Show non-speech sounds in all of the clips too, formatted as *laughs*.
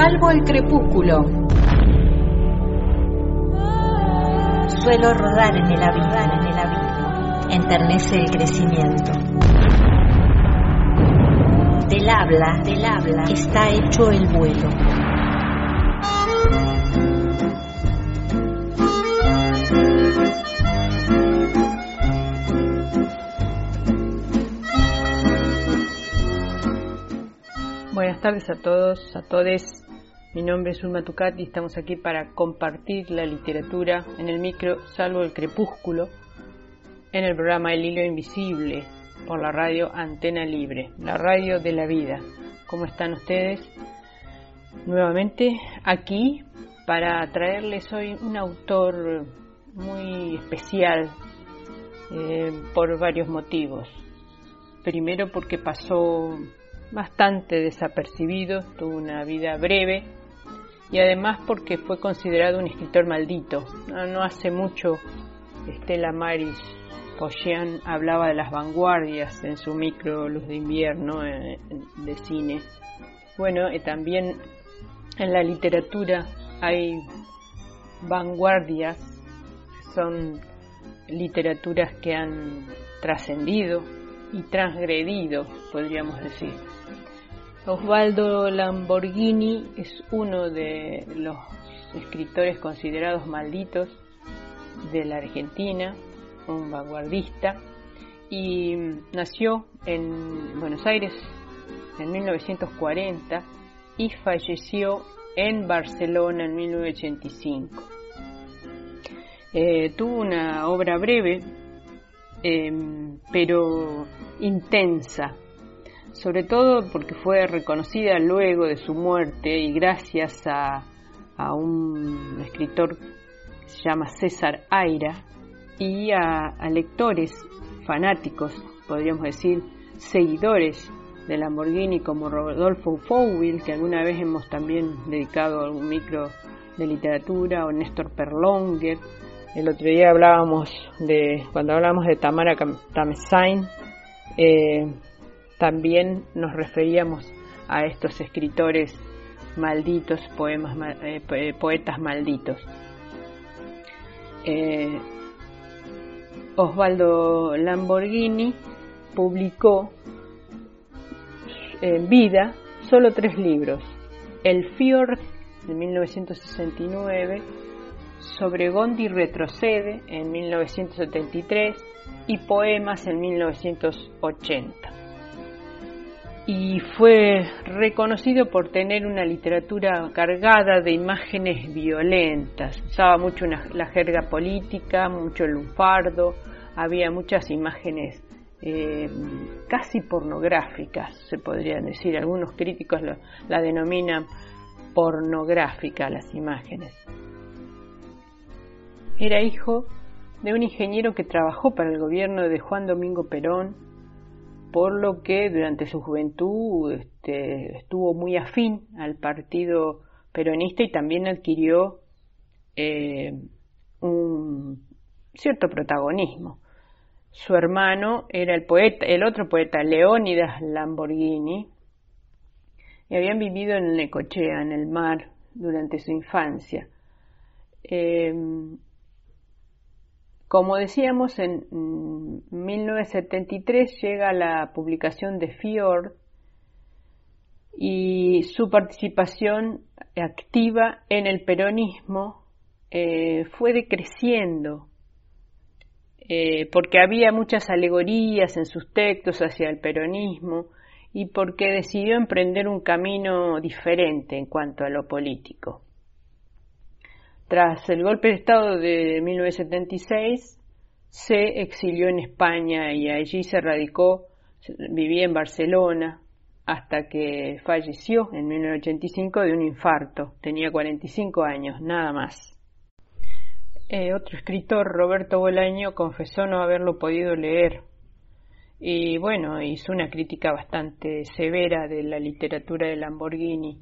Salvo el crepúsculo. Suelo rodar en el abismo, en el abismo. Enternece el crecimiento. Del habla, del habla, está hecho el vuelo. Buenas tardes a todos, a todes. Mi nombre es Ulma Tucat y estamos aquí para compartir la literatura en el micro Salvo el Crepúsculo en el programa El Hilo Invisible por la radio Antena Libre, la radio de la vida. ¿Cómo están ustedes? Nuevamente aquí para traerles hoy un autor muy especial eh, por varios motivos. Primero porque pasó bastante desapercibido, tuvo una vida breve y además porque fue considerado un escritor maldito. No, hace mucho Estela Maris Pochian hablaba de las vanguardias en su micro Luz de Invierno eh, de cine. Bueno, y también en la literatura hay vanguardias, son literaturas que han trascendido y transgredido, podríamos decir. Osvaldo Lamborghini es uno de los escritores considerados malditos de la Argentina, un vanguardista, y nació en Buenos Aires en 1940 y falleció en Barcelona en 1985. Eh, tuvo una obra breve, em, pero intensa, sobre todo porque fue reconocida luego de su muerte y gracias a, un escritor que se llama César Aira y a, lectores fanáticos, podríamos decir, seguidores de Lamborghini como Rodolfo Fowil, que alguna vez hemos también dedicado algún micro de literatura, o Néstor Perlonger. El otro día hablábamos de, cuando hablábamos de Tamara Tamesain, eh, también nos referíamos a estos escritores malditos, poemas, eh, eh, poetas malditos. Eh, Osvaldo Lamborghini publicó en vida solo tres libros. El Fjord de 1969, Sobre Gondi retrocede en 1973 y Poemas en 1980 y fue reconocido por tener una literatura cargada de imágenes violentas. Usaba mucho la jerga política, mucho el lunfardo, había muchas imágenes eh, casi pornográficas, se podrían decir. Algunos críticos la denominan pornográfica las imágenes. Era hijo de un ingeniero que trabajó para el gobierno de Juan Domingo Perón por lo que durante su juventud este, estuvo muy afín al partido peronista y también adquirió eh, un cierto protagonismo. Su hermano era el poeta, el otro poeta, Leónidas Lamborghini, y habían vivido en Necochea, en el mar, durante su infancia. Eh, como decíamos, en 1973 llega la publicación de Fjord y su participación activa en el peronismo eh, fue decreciendo eh, porque había muchas alegorías en sus textos hacia el peronismo y porque decidió emprender un camino diferente en cuanto a lo político. Tras el golpe de Estado de 1976, se exilió en España y allí se radicó, vivía en Barcelona, hasta que falleció en 1985 de un infarto. Tenía 45 años, nada más. Eh, otro escritor, Roberto Bolaño, confesó no haberlo podido leer y bueno, hizo una crítica bastante severa de la literatura de Lamborghini.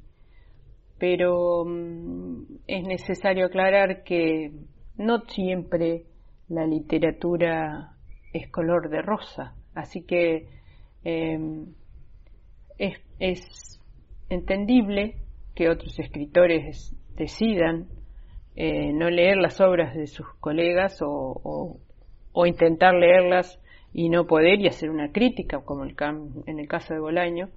Pero mm, es necesario aclarar que no siempre la literatura es color de rosa, así que em, es, entendible que otros escritores decidan eh, no leer las obras de sus colegas o, intentar leerlas y no poder y hacer una crítica, como el, en el caso de Bolaño.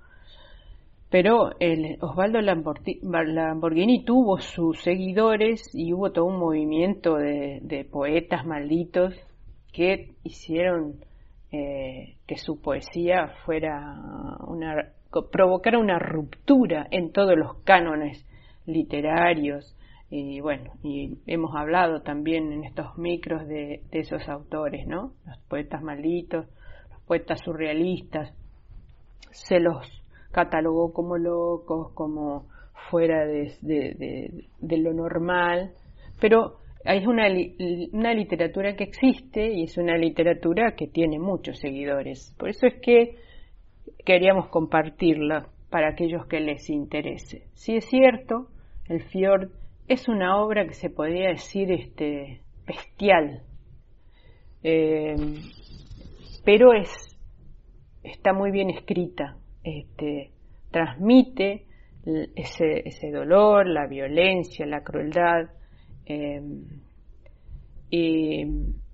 Pero el Osvaldo Lamborghini tuvo sus seguidores y hubo todo un movimiento de, poetas malditos que hicieron eh, que su poesía fuera una provocara una ruptura en todos los cánones literarios y bueno, y hemos hablado también en estos micros de, esos autores, ¿no? Los poetas malditos, los poetas surrealistas, se los catalogó como locos, como fuera de, lo normal, pero es una, literatura que existe y es una literatura que tiene muchos seguidores. Por eso es que queríamos compartirla para aquellos que les interese. Si es cierto, el Fjord es una obra que se podría decir este, bestial, eh, pero es, está muy bien escrita, este, transmite ese, ese, dolor, la violencia, la crueldad, y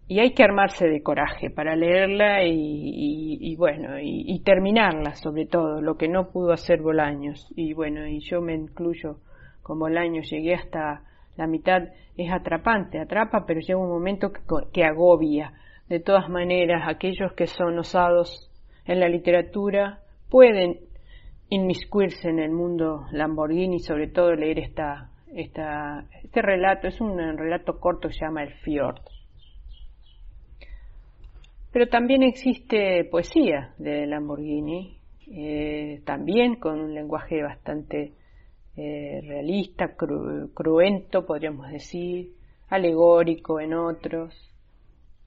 y hay que armarse de coraje para leerla y, bueno, y, terminarla sobre todo, lo que no pudo hacer Bolaños. Y bueno, y yo me incluyo con Bolaños, llegué hasta la mitad, es atrapante, atrapa, pero llega un momento que, que agobia. De todas maneras, aquellos que son osados en la literatura pueden inmiscuirse en el mundo Lamborghini, sobre todo leer esta, este relato, es un relato corto que se llama El Fjord pero también existe poesía de Lamborghini, eh, también con un lenguaje bastante eh, realista, cruento, podríamos decir, alegórico en otros.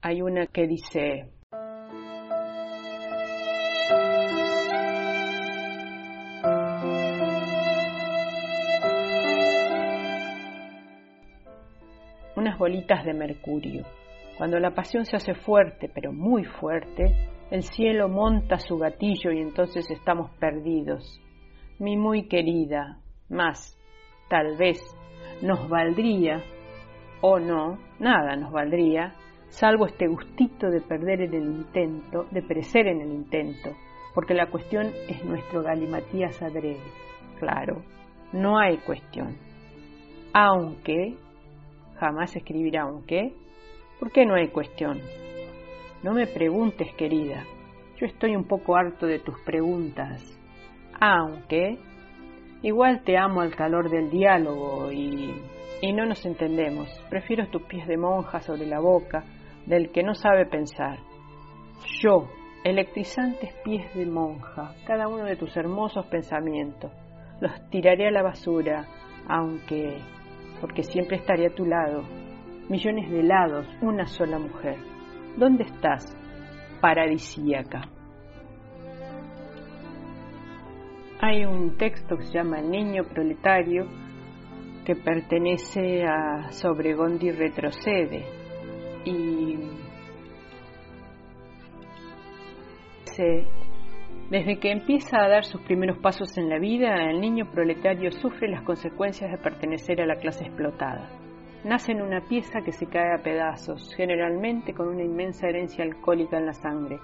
Hay una que dice, de mercurio. Cuando la pasión se hace fuerte, pero muy fuerte, el cielo monta su gatillo y entonces estamos perdidos. Mi muy querida, más, tal vez, nos valdría, o no, nada nos valdría, salvo este gustito de perder en el intento, de perecer en el intento, porque la cuestión es nuestro galimatías adrede. Claro, no hay cuestión. Aunque, jamás escribirá aunque, ¿Por qué no hay cuestión? No me preguntes, querida. Yo estoy un poco harto de tus preguntas. Aunque igual te amo al calor del diálogo y, y no nos entendemos. Prefiero tus pies de monja sobre la boca del que no sabe pensar. Yo, electrizantes pies de monja, cada uno de tus hermosos pensamientos, los tiraré a la basura, aunque, porque siempre estaré a tu lado, millones de lados, una sola mujer. ¿Dónde estás, paradisíaca? Hay un texto que se llama El niño proletario que pertenece a Sobregondi Retrocede y desde que empieza a dar sus primeros pasos en la vida, el niño proletario sufre las consecuencias de pertenecer a la clase explotada. Nace en una pieza que se cae a pedazos, generalmente con una inmensa herencia alcohólica en la sangre,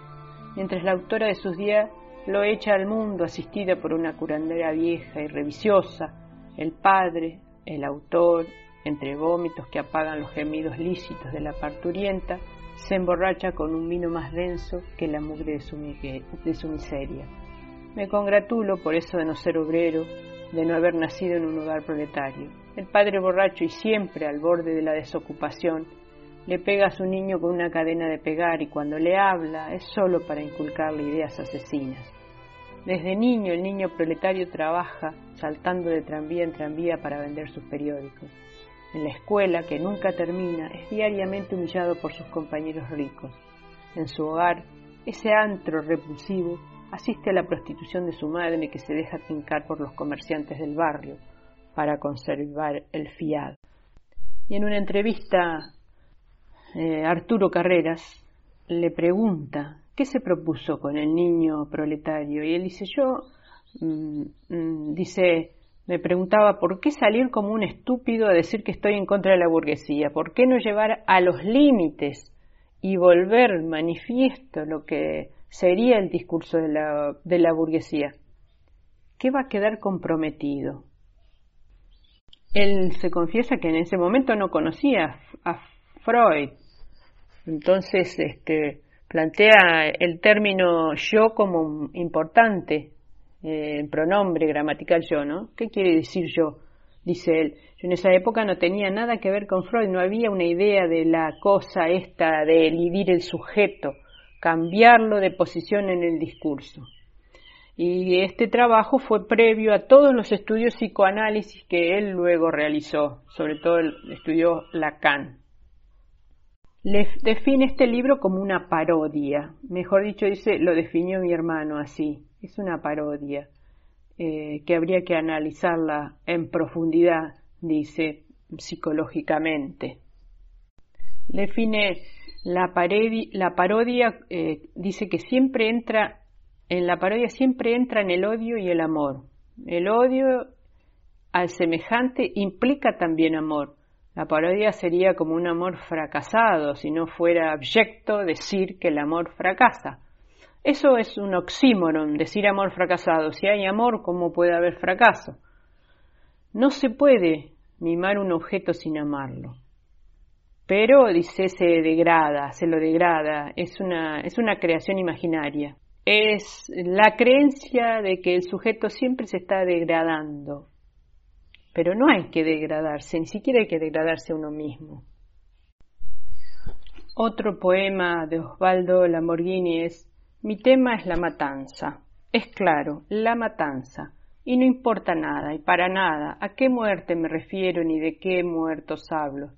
mientras la autora de sus días lo echa al mundo asistida por una curandera vieja y revisiosa, el padre, el autor, entre vómitos que apagan los gemidos lícitos de la parturienta, se emborracha con un vino más denso que la mugre de su, miseria. Me congratulo por eso de no ser obrero, de no haber nacido en un hogar proletario. El padre borracho y siempre al borde de la desocupación le pega a su niño con una cadena de pegar y cuando le habla es solo para inculcarle ideas asesinas. Desde niño el niño proletario trabaja saltando de tranvía en tranvía para vender sus periódicos. En la escuela, que nunca termina, es diariamente humillado por sus compañeros ricos. En su hogar, ese antro repulsivo asiste a la prostitución de su madre que se deja tincar por los comerciantes del barrio para conservar el fiado. Y en una entrevista, eh, Arturo Carreras le pregunta qué se propuso con el niño proletario y él dice yo, mm, mm, dice, me preguntaba por qué salir como un estúpido a decir que estoy en contra de la burguesía, por qué no llevar a los límites y volver manifiesto lo que sería el discurso de la, de la burguesía. ¿Qué va a quedar comprometido? Él se confiesa que en ese momento no conocía a Freud. Entonces, este, plantea el término yo como importante, eh, pronombre gramatical yo, ¿no? ¿Qué quiere decir yo? Dice él. Yo en esa época no tenía nada que ver con Freud, no había una idea de la cosa esta de elidir el sujeto, cambiarlo de posición en el discurso. Y este trabajo fue previo a todos los estudios psicoanálisis que él luego realizó, sobre todo estudió Lacan. Le define este libro como una parodia, mejor dicho, dice, lo definió mi hermano así, es una parodia, eh, que habría que analizarla en profundidad, dice, psicológicamente. Define la, la parodia, eh, dice que siempre entra en la parodia siempre entra en el odio y el amor. El odio al semejante implica también amor. La parodia sería como un amor fracasado, si no fuera abyecto decir que el amor fracasa. Eso es un oxímoron, decir amor fracasado. Si hay amor, ¿cómo puede haber fracaso? No se puede mimar un objeto sin amarlo. Pero, dice, se degrada, se lo degrada, es una, es una creación imaginaria es la creencia de que el sujeto siempre se está degradando. Pero no hay que degradarse, ni siquiera hay que degradarse a uno mismo. Otro poema de Osvaldo Lamborghini es Mi tema es la matanza. Es claro, la matanza. Y no importa nada, y para nada, a qué muerte me refiero ni de qué muertos hablo.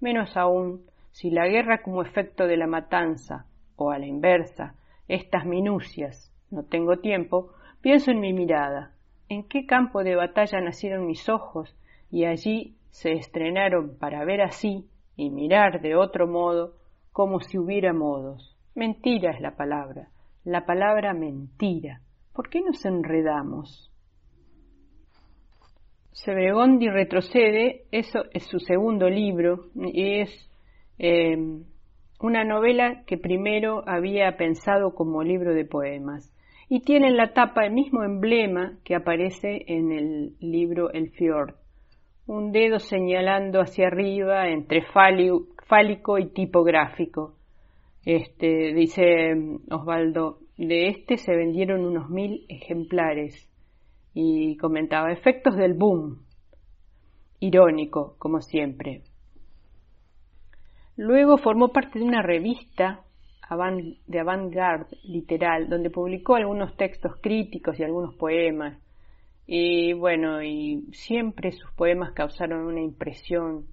Menos aún si la guerra como efecto de la matanza, o a la inversa, estas minucias, no tengo tiempo, pienso en mi mirada, en qué campo de batalla nacieron mis ojos y allí se estrenaron para ver así y mirar de otro modo como si hubiera modos. Mentira es la palabra, la palabra mentira. ¿Por qué nos enredamos? Sebregondi retrocede, eso es su segundo libro, y es eh, una novela que primero había pensado como libro de poemas y tiene en la tapa el mismo emblema que aparece en el libro El Fjord, un dedo señalando hacia arriba entre fálico y tipográfico. Este, dice Osvaldo, de este se vendieron unos mil ejemplares y comentaba efectos del boom, irónico como siempre. Luego formó parte de una revista de avant-garde literal, donde publicó algunos textos críticos y algunos poemas. Y bueno, y siempre sus poemas causaron una impresión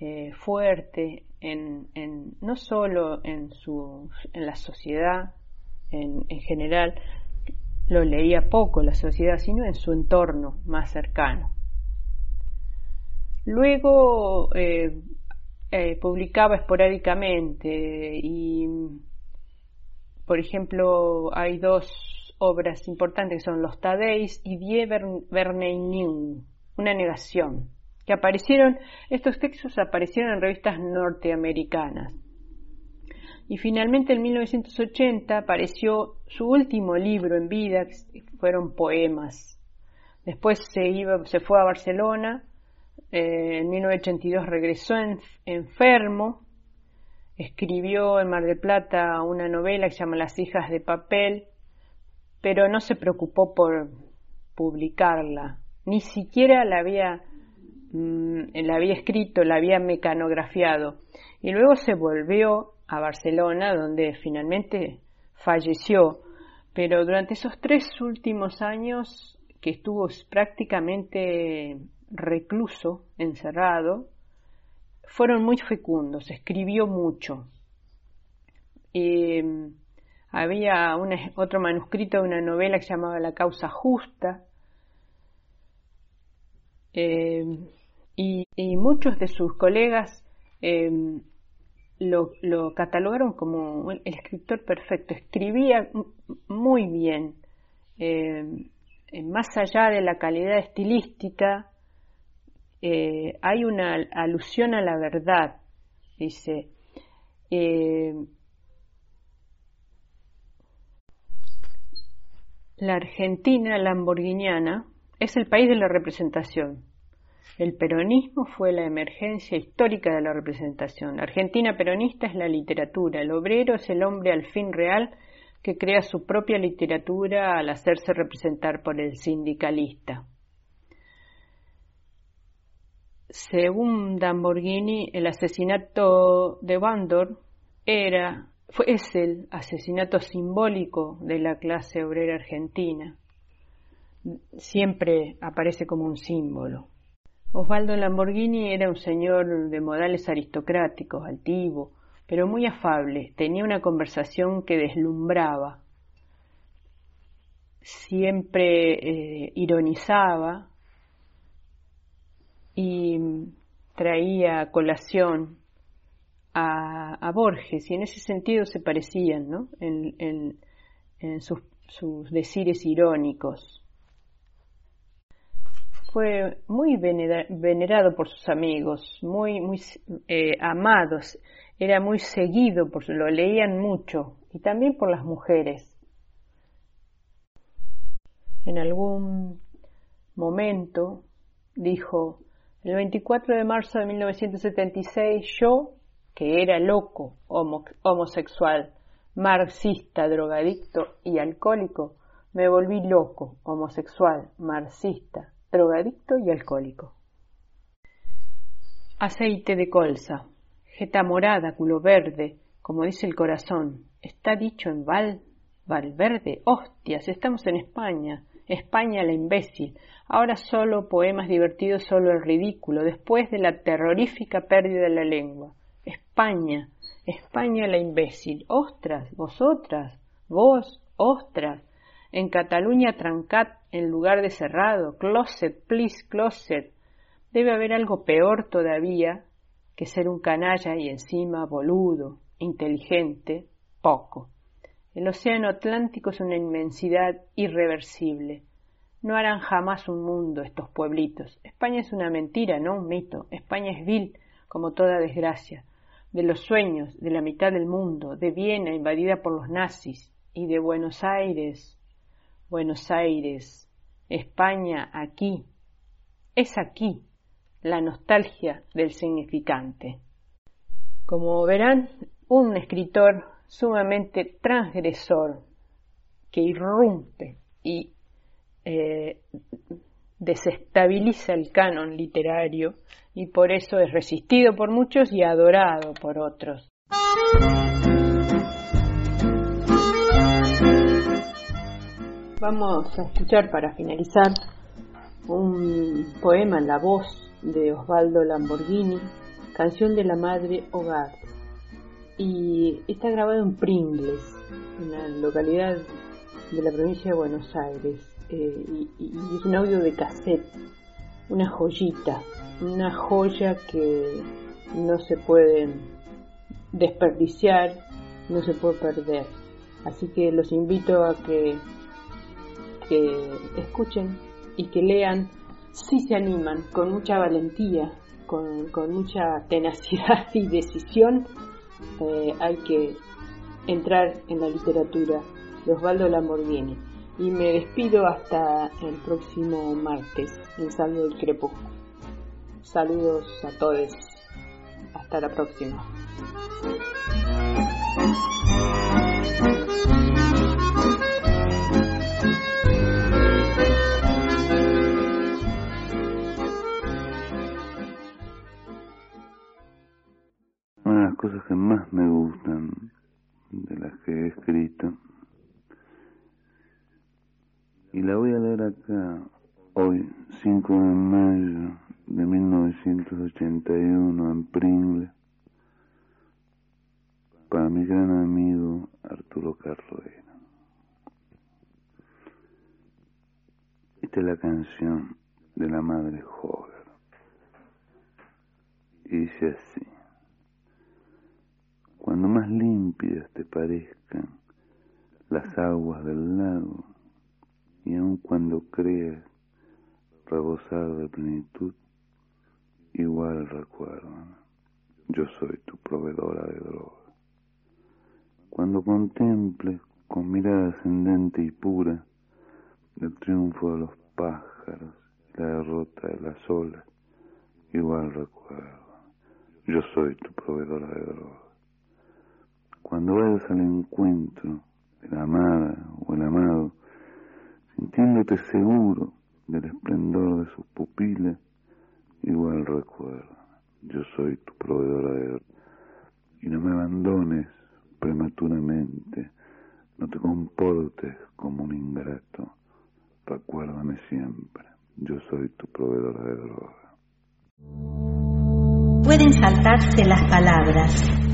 eh, fuerte no solo en, su, en la sociedad en, general, lo leía poco la sociedad, sino en su entorno más cercano. Luego eh, eh, publicaba esporádicamente y, por ejemplo, hay dos obras importantes que son Los Tadeis y Die Verneinium, una negación, que aparecieron, estos textos aparecieron en revistas norteamericanas. Y finalmente en 1980 apareció su último libro en vida, fueron poemas. Después se, iba, se fue a Barcelona eh, en 1982 regresó enfermo, escribió en Mar del Plata una novela que se llama Las hijas de papel, pero no se preocupó por publicarla, ni siquiera la había, mm, la había escrito, la había mecanografiado. Y luego se volvió a Barcelona, donde finalmente falleció, Pero durante esos tres últimos años que estuvo prácticamente recluso, encerrado, fueron muy fecundos, escribió mucho. había otro manuscrito de una novela que se llamaba La causa justa, eh, y, muchos de sus colegas eh, lo, catalogaron como el escritor perfecto. Escribía muy bien, eh, más allá de la calidad estilística, hay una alusión a la verdad, dice. la Argentina lamborghiniana es el país de la representación. El peronismo fue la emergencia histórica de la representación. La Argentina peronista es la literatura. El obrero es el hombre al fin real que crea su propia literatura al hacerse representar por el sindicalista. Según Lamborghini, el asesinato de Bandor es el asesinato simbólico de la clase obrera argentina siempre aparece como un símbolo. Osvaldo Lamborghini era un señor de modales aristocráticos, altivo, pero muy afable, tenía una conversación que deslumbraba, siempre eh, ironizaba y traía colación a, Borges, y en ese sentido se parecían ¿no? en, sus, sus decires irónicos fue muy venerado por sus amigos, muy, muy eh, amados, era muy seguido, por, lo leían mucho, y también por las mujeres. En algún momento dijo, el 24 de marzo de 1976, yo, que era loco, homosexual, marxista, drogadicto y alcohólico, me volví loco, homosexual, marxista, drogadicto y alcohólico. Aceite de colza, jeta morada, culo verde, como dice el corazón. Está dicho en Val, Valverde. Hostias, estamos en España. España la imbécil. Ahora solo poemas divertidos, solo el ridículo, después de la terrorífica pérdida de la lengua. España, España la imbécil. Ostras, vosotras, vos, ostras. En Cataluña trancat en lugar de cerrado. Closet, please, closet. Debe haber algo peor todavía que ser un canalla y encima boludo, inteligente, poco. El océano Atlántico es una inmensidad irreversible. No harán jamás un mundo estos pueblitos. España es una mentira, no un mito. España es vil, como toda desgracia. De los sueños, de la mitad del mundo, de Viena invadida por los nazis, y de Buenos Aires, Buenos Aires, España, aquí. Es aquí la nostalgia del significante. Como verán, un escritor sumamente transgresor que irrumpe y eh, desestabiliza el canon literario y por eso es resistido por muchos y adorado por otros. Vamos a escuchar para finalizar un poema en la voz de Osvaldo Lamborghini, Canción de la Madre Hogar. Y está grabado en Pringles, en la localidad de la provincia de Buenos Aires. Eh, y, es un audio de cassette, una joyita, una joya que no se puede desperdiciar, no se puede perder. Así que los invito a que que escuchen y que lean si se animan con mucha valentía, con, mucha tenacidad *laughs* y decisión, eh, hay que entrar en la literatura de Osvaldo Lamborghini. Y me despido hasta el próximo martes, en Salvo del Crepúsculo. Saludos a todos. Hasta la próxima. Cosas que más me gustan de las que he escrito Y la voy a leer acá, hoy, 5 de mayo de 1981, en Pringle, para mi gran amigo Arturo Carrera. Esta es la canción de la madre Hover. Y dice así, cuando más limpias te parezcan las aguas del lago, y aun cuando creas rebosar de plenitud, igual recuerdo, yo soy tu proveedora de droga. Cuando contemples con mirada ascendente y pura el triunfo de los pájaros la derrota de las olas, igual recuerdo, yo soy tu proveedora de droga. Cuando vayas al encuentro de la amada o el amado, sintiéndote seguro del esplendor de sus pupilas, igual recuerdo, yo soy tu proveedora de. Y no me abandones prematuramente, no te comportes como un ingrato, recuérdame siempre, yo soy tu proveedora de droga. Pueden saltarse las palabras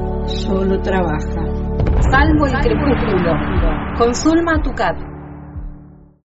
solo trabaja. Salvo el crepúsculo. Con Zulma Tucat.